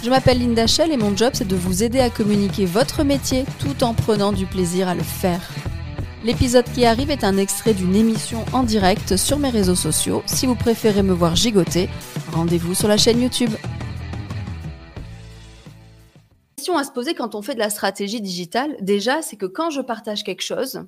Je m'appelle Linda Shell et mon job c'est de vous aider à communiquer votre métier tout en prenant du plaisir à le faire. L'épisode qui arrive est un extrait d'une émission en direct sur mes réseaux sociaux. Si vous préférez me voir gigoter, rendez-vous sur la chaîne YouTube. Question à se poser quand on fait de la stratégie digitale, déjà, c'est que quand je partage quelque chose,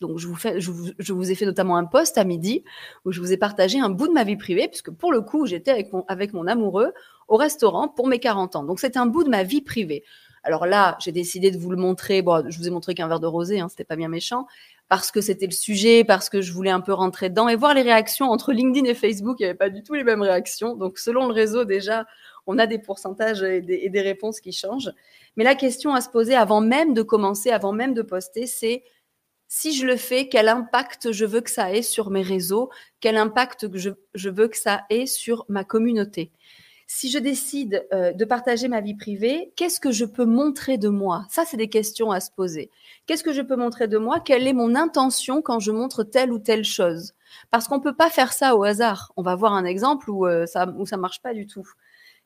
donc je vous, fais, je, vous, je vous ai fait notamment un post à midi où je vous ai partagé un bout de ma vie privée, puisque pour le coup, j'étais avec mon, avec mon amoureux au restaurant pour mes 40 ans. Donc c'est un bout de ma vie privée. Alors là, j'ai décidé de vous le montrer. Bon, je vous ai montré qu'un verre de rosé, hein, c'était pas bien méchant, parce que c'était le sujet, parce que je voulais un peu rentrer dedans et voir les réactions entre LinkedIn et Facebook. Il n'y avait pas du tout les mêmes réactions. Donc selon le réseau, déjà, on a des pourcentages et des, réponses qui changent. Mais la question à se poser avant même de commencer, avant même de poster, c'est si je le fais, quel impact je veux que ça ait sur mes réseaux, quel impact je veux que ça ait sur ma communauté? Si je décide euh, de partager ma vie privée, qu'est-ce que je peux montrer de moi? Ça, c'est des questions à se poser. Qu'est-ce que je peux montrer de moi? Quelle est mon intention quand je montre telle ou telle chose? Parce qu'on ne peut pas faire ça au hasard. On va voir un exemple où euh, ça où ça marche pas du tout.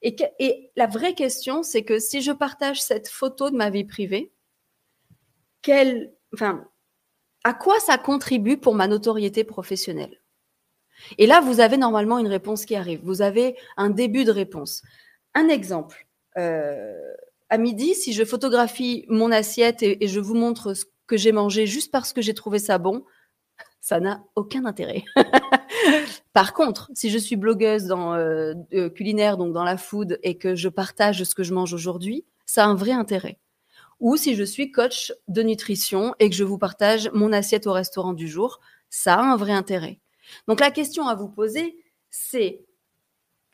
Et, et la vraie question, c'est que si je partage cette photo de ma vie privée, quelle, enfin, à quoi ça contribue pour ma notoriété professionnelle? Et là, vous avez normalement une réponse qui arrive. Vous avez un début de réponse. Un exemple. Euh, à midi, si je photographie mon assiette et, je vous montre ce que j'ai mangé juste parce que j'ai trouvé ça bon, ça n'a aucun intérêt. Par contre, si je suis blogueuse dans euh, culinaire, donc dans la food, et que je partage ce que je mange aujourd'hui, ça a un vrai intérêt ou si je suis coach de nutrition et que je vous partage mon assiette au restaurant du jour, ça a un vrai intérêt. Donc la question à vous poser, c'est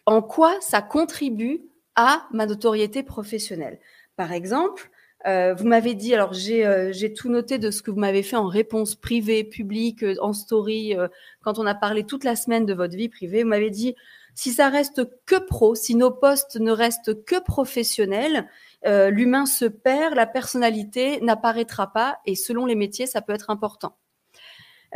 en quoi ça contribue à ma notoriété professionnelle? Par exemple, euh, vous m'avez dit, alors j'ai euh, tout noté de ce que vous m'avez fait en réponse privée, publique, euh, en story, quand on a parlé toute la semaine de votre vie privée. Vous m'avez dit, si ça reste que pro, si nos postes ne restent que professionnels, l'humain se perd, la personnalité n'apparaîtra pas et selon les métiers, ça peut être important.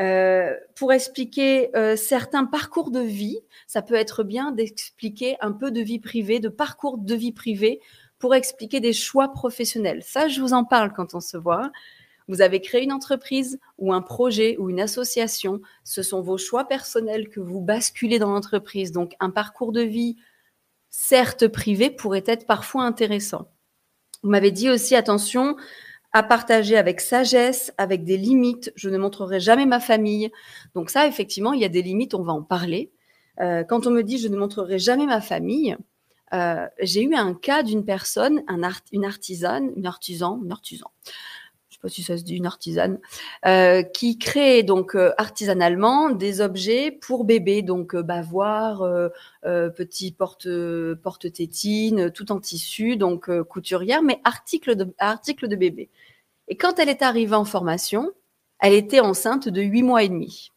Euh, pour expliquer euh, certains parcours de vie, ça peut être bien d'expliquer un peu de vie privée, de parcours de vie privée pour expliquer des choix professionnels. Ça, je vous en parle quand on se voit. Vous avez créé une entreprise ou un projet ou une association. Ce sont vos choix personnels que vous basculez dans l'entreprise. Donc, un parcours de vie, certes privé, pourrait être parfois intéressant. Vous m'avez dit aussi, attention, à partager avec sagesse, avec des limites. Je ne montrerai jamais ma famille. Donc ça, effectivement, il y a des limites, on va en parler. Euh, quand on me dit je ne montrerai jamais ma famille, euh, j'ai eu un cas d'une personne, une artisane, une artisan, une artisan, pas si ça se dit une artisane, euh, qui crée donc euh, artisanalement des objets pour bébés, donc euh, bavoir, euh, petit porte porte tétine, tout en tissu, donc couturière, mais article de article de bébé. Et quand elle est arrivée en formation, elle était enceinte de huit mois et demi.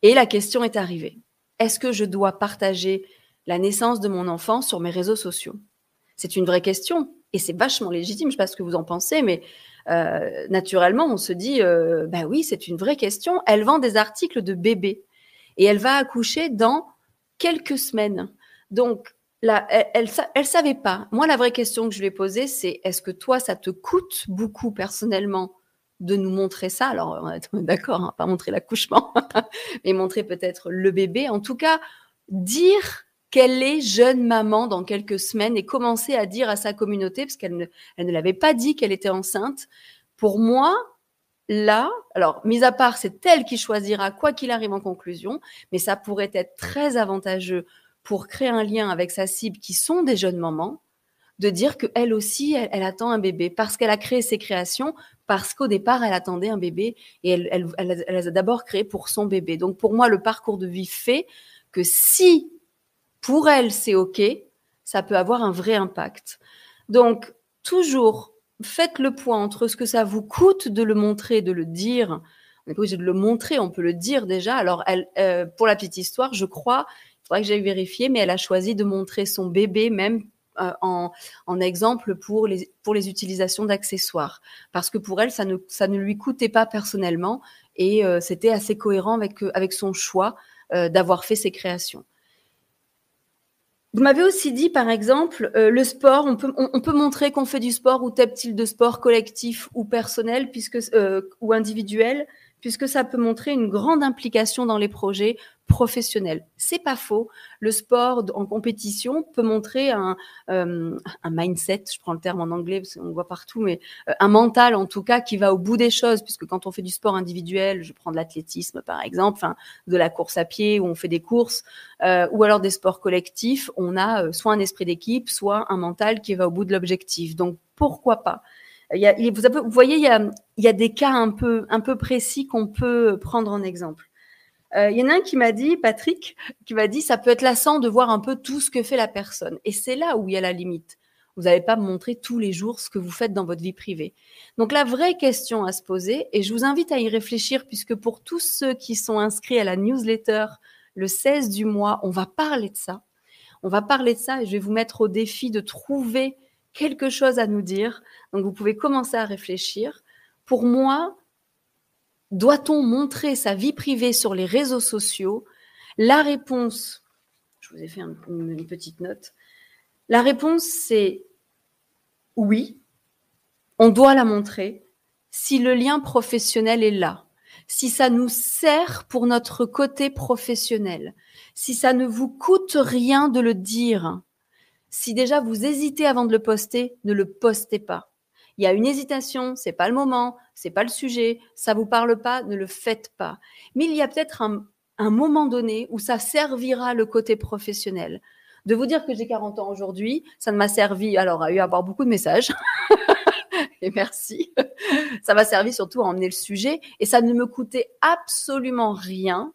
Et la question est arrivée est-ce que je dois partager la naissance de mon enfant sur mes réseaux sociaux? C'est une vraie question et c'est vachement légitime. Je sais pas ce que vous en pensez, mais euh, naturellement, on se dit, euh, bah oui, c'est une vraie question. Elle vend des articles de bébé et elle va accoucher dans quelques semaines. Donc, là, elle, savait pas. Moi, la vraie question que je lui ai posée, c'est est-ce que toi, ça te coûte beaucoup personnellement de nous montrer ça? Alors, d'accord, hein, pas montrer l'accouchement, mais montrer peut-être le bébé. En tout cas, dire qu'elle est jeune maman dans quelques semaines et commencer à dire à sa communauté, parce qu'elle ne, elle l'avait pas dit qu'elle était enceinte. Pour moi, là, alors, mis à part, c'est elle qui choisira quoi qu'il arrive en conclusion, mais ça pourrait être très avantageux pour créer un lien avec sa cible qui sont des jeunes mamans, de dire qu'elle aussi, elle, elle, attend un bébé, parce qu'elle a créé ses créations, parce qu'au départ, elle attendait un bébé, et elle, elle, elle, elle a d'abord créées pour son bébé. Donc pour moi, le parcours de vie fait que si pour elle, c'est OK, ça peut avoir un vrai impact. Donc, toujours faites le point entre ce que ça vous coûte de le montrer, de le dire. On n'est pas obligé de le montrer, on peut le dire déjà. Alors, euh, pour la petite histoire, je crois, il faudrait que j'aille vérifier, mais elle a choisi de montrer son bébé même euh, en, exemple pour les, utilisations d'accessoires. Parce que pour elle, ça ne, lui coûtait pas personnellement et euh, c'était assez cohérent avec son choix d'avoir fait ses créations. Vous m'avez aussi dit, par exemple, euh, le sport, on peut, on, peut montrer qu'on fait du sport ou tel style de sport collectif ou personnel puisque, euh, ou individuel, puisque ça peut montrer une grande implication dans les projets professionnels. C'est pas faux. Le sport en compétition peut montrer un, euh, un mindset, je prends le terme en anglais parce qu'on voit partout, mais euh, un mental en tout cas qui va au bout des choses, puisque quand on fait du sport individuel, je prends de l'athlétisme par exemple, de la course à pied où on fait des courses, euh, ou alors des sports collectifs, on a soit un esprit d'équipe, soit un mental qui va au bout de l'objectif. Donc pourquoi pas? Vous, voyez, il y, a, des cas un peu, précis qu'on peut prendre en exemple. Euh, il y en a un qui m'a dit, Patrick, qui m'a dit, ça peut être lassant de voir un peu tout ce que fait la personne. Et c'est là où il y a la limite. Vous n'allez pas montrer tous les jours ce que vous faites dans votre vie privée. Donc la vraie question à se poser, et je vous invite à y réfléchir, puisque pour tous ceux qui sont inscrits à la newsletter le 16 du mois, on va parler de ça. On va parler de ça et je vais vous mettre au défi de trouver quelque chose à nous dire. Donc vous pouvez commencer à réfléchir. Pour moi, doit-on montrer sa vie privée sur les réseaux sociaux? La réponse, je vous ai fait une petite note. La réponse, c'est oui, on doit la montrer si le lien professionnel est là, si ça nous sert pour notre côté professionnel, si ça ne vous coûte rien de le dire, si déjà vous hésitez avant de le poster, ne le postez pas. Il y a une hésitation, c'est pas le moment, c'est pas le sujet, ça vous parle pas, ne le faites pas. Mais il y a peut-être un, moment donné où ça servira le côté professionnel. De vous dire que j'ai 40 ans aujourd'hui, ça ne m'a servi, alors à eu avoir beaucoup de messages. et merci. Ça m'a servi surtout à emmener le sujet et ça ne me coûtait absolument rien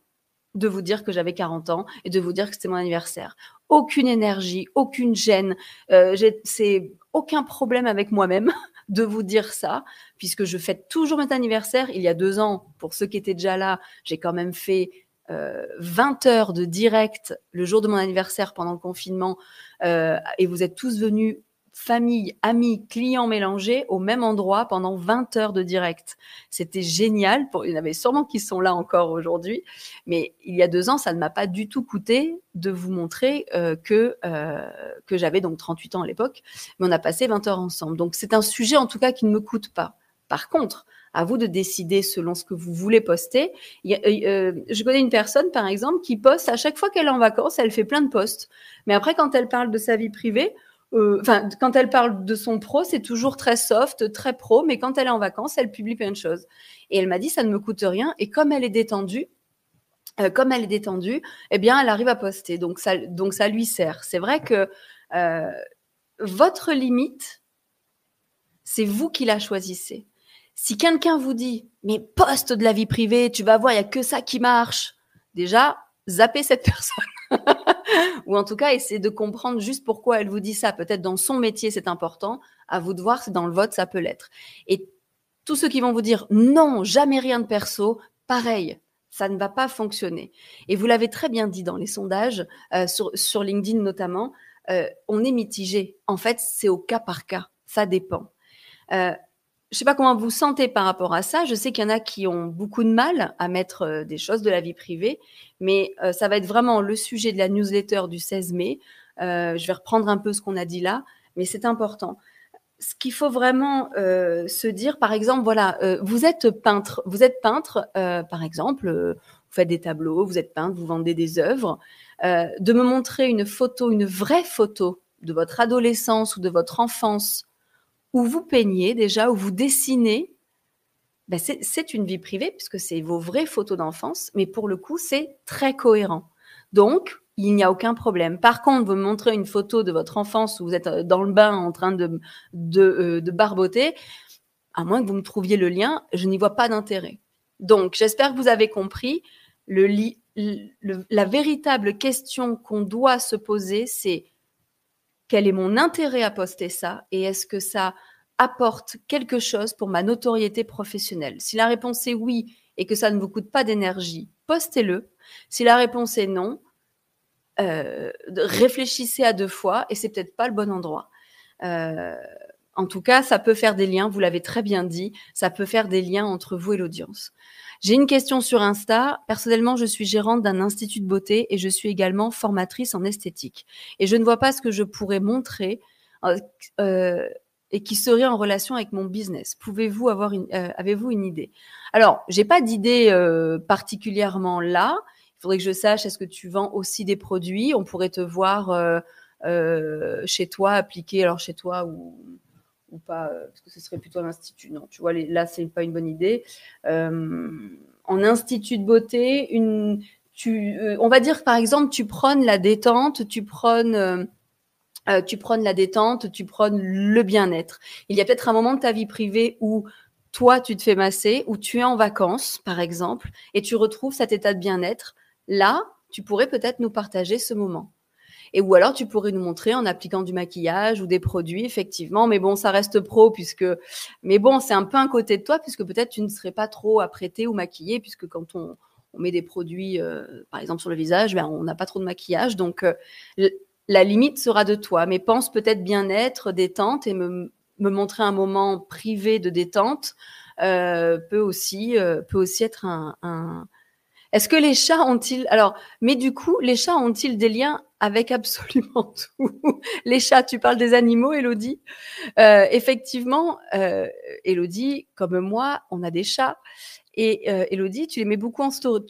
de vous dire que j'avais 40 ans et de vous dire que c'était mon anniversaire aucune énergie, aucune gêne. Euh, c'est aucun problème avec moi-même de vous dire ça, puisque je fête toujours mon anniversaire. Il y a deux ans, pour ceux qui étaient déjà là, j'ai quand même fait euh, 20 heures de direct le jour de mon anniversaire pendant le confinement, euh, et vous êtes tous venus famille, amis, clients mélangés au même endroit pendant 20 heures de direct. C'était génial. il y en avait sûrement qui sont là encore aujourd'hui. Mais il y a deux ans, ça ne m'a pas du tout coûté de vous montrer euh, que, euh, que j'avais donc 38 ans à l'époque. Mais on a passé 20 heures ensemble. Donc c'est un sujet en tout cas qui ne me coûte pas. Par contre, à vous de décider selon ce que vous voulez poster. Euh, je connais une personne, par exemple, qui poste à chaque fois qu'elle est en vacances, elle fait plein de posts. Mais après, quand elle parle de sa vie privée, euh, enfin, quand elle parle de son pro, c'est toujours très soft, très pro, mais quand elle est en vacances, elle publie plein de choses. Et elle m'a dit, ça ne me coûte rien. Et comme elle est détendue, euh, comme elle est détendue, eh bien, elle arrive à poster. Donc, ça, donc ça lui sert. C'est vrai que euh, votre limite, c'est vous qui la choisissez. Si quelqu'un vous dit, mais poste de la vie privée, tu vas voir, il y a que ça qui marche. Déjà, zappez cette personne. ou en tout cas essayer de comprendre juste pourquoi elle vous dit ça. Peut-être dans son métier c'est important, à vous de voir si dans le vote ça peut l'être. Et tous ceux qui vont vous dire non, jamais rien de perso, pareil, ça ne va pas fonctionner. Et vous l'avez très bien dit dans les sondages, euh, sur, LinkedIn notamment, euh, on est mitigé. En fait, c'est au cas par cas, ça dépend. Euh, je sais pas comment vous sentez par rapport à ça. Je sais qu'il y en a qui ont beaucoup de mal à mettre euh, des choses de la vie privée, mais euh, ça va être vraiment le sujet de la newsletter du 16 mai. Euh, je vais reprendre un peu ce qu'on a dit là, mais c'est important. Ce qu'il faut vraiment se dire, par exemple, voilà, vous êtes peintre, vous êtes peintre, par exemple, vous faites des tableaux, vous êtes peintre, vous vendez des œuvres, de me montrer une photo, une vraie photo de votre adolescence ou de votre enfance où vous peignez déjà, où vous dessinez, ben c'est une vie privée puisque c'est vos vraies photos d'enfance, mais pour le coup, c'est très cohérent. Donc, il n'y a aucun problème. Par contre, vous me montrez une photo de votre enfance où vous êtes euh, dans le bain en train de, euh, de barboter, à moins que vous me trouviez le lien, je n'y vois pas d'intérêt. Donc, j'espère que vous avez compris. La véritable question qu'on doit se poser, c'est quel est mon intérêt à poster ça et est-ce que ça apporte quelque chose pour ma notoriété professionnelle? Si la réponse est oui et que ça ne vous coûte pas d'énergie, postez-le. Si la réponse est non, euh, réfléchissez à deux fois et c'est peut-être pas le bon endroit. Euh, en tout cas, ça peut faire des liens, vous l'avez très bien dit, ça peut faire des liens entre vous et l'audience. J'ai une question sur Insta. Personnellement, je suis gérante d'un institut de beauté et je suis également formatrice en esthétique. Et je ne vois pas ce que je pourrais montrer euh, euh et qui serait en relation avec mon business. Pouvez-vous avoir une, euh, avez-vous une idée? Alors, j'ai pas d'idée particulièrement là. Il faudrait que je sache est-ce que tu vends aussi des produits? On pourrait te voir chez toi appliquer, alors chez toi ou ou pas, parce que ce serait plutôt l'institut. Non, tu vois, les, là, c'est pas une bonne idée. en institut de beauté, tu, on va dire par exemple, tu prônes la détente, tu prônes euh, tu prônes la détente, tu prônes le bien-être. Il y a peut-être un moment de ta vie privée où toi, tu te fais masser, où tu es en vacances, par exemple, et tu retrouves cet état de bien-être. Là, tu pourrais peut-être nous partager ce moment. Et ou alors tu pourrais nous montrer en appliquant du maquillage ou des produits, effectivement. Mais bon, ça reste pro puisque, mais bon, c'est un peu un côté de toi puisque peut-être tu ne serais pas trop apprêté ou maquillé puisque quand on, met des produits, euh, par exemple sur le visage, ben, on n'a pas trop de maquillage. Donc, euh, la limite sera de toi, mais pense peut-être bien-être, détente et me, montrer un moment privé de détente euh, peut aussi peut aussi être un. Est-ce que les chats ont-ils alors Mais du coup, les chats ont-ils des liens avec absolument tout? Les chats, tu parles des animaux, Elodie? Euh, effectivement, Elodie, comme moi, on a des chats. Et Elodie, tu mets beaucoup en story.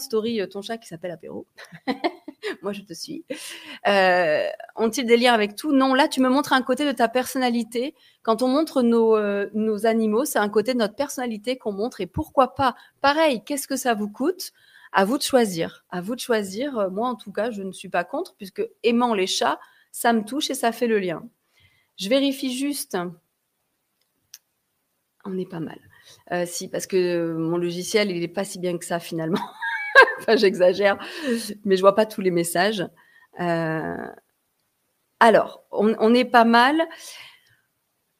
Story ton chat qui s'appelle Apéro. Moi, je te suis. Euh, ont-ils des liens avec tout? Non, là, tu me montres un côté de ta personnalité. Quand on montre nos, euh, animaux, c'est un côté de notre personnalité qu'on montre. Et pourquoi pas? Pareil, qu'est-ce que ça vous coûte? À vous de choisir. À vous de choisir. Euh, moi, en tout cas, je ne suis pas contre, puisque aimant les chats, ça me touche et ça fait le lien. Je vérifie juste. On est pas mal. Si, parce que mon logiciel, il n'est pas si bien que ça finalement. enfin, j'exagère, mais je vois pas tous les messages. Euh, alors, on, est pas mal.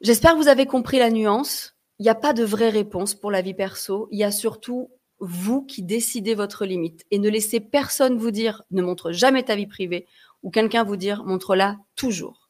J'espère que vous avez compris la nuance. Il n'y a pas de vraie réponse pour la vie perso. Il y a surtout vous qui décidez votre limite et ne laissez personne vous dire ne montre jamais ta vie privée ou quelqu'un vous dire montre-la toujours.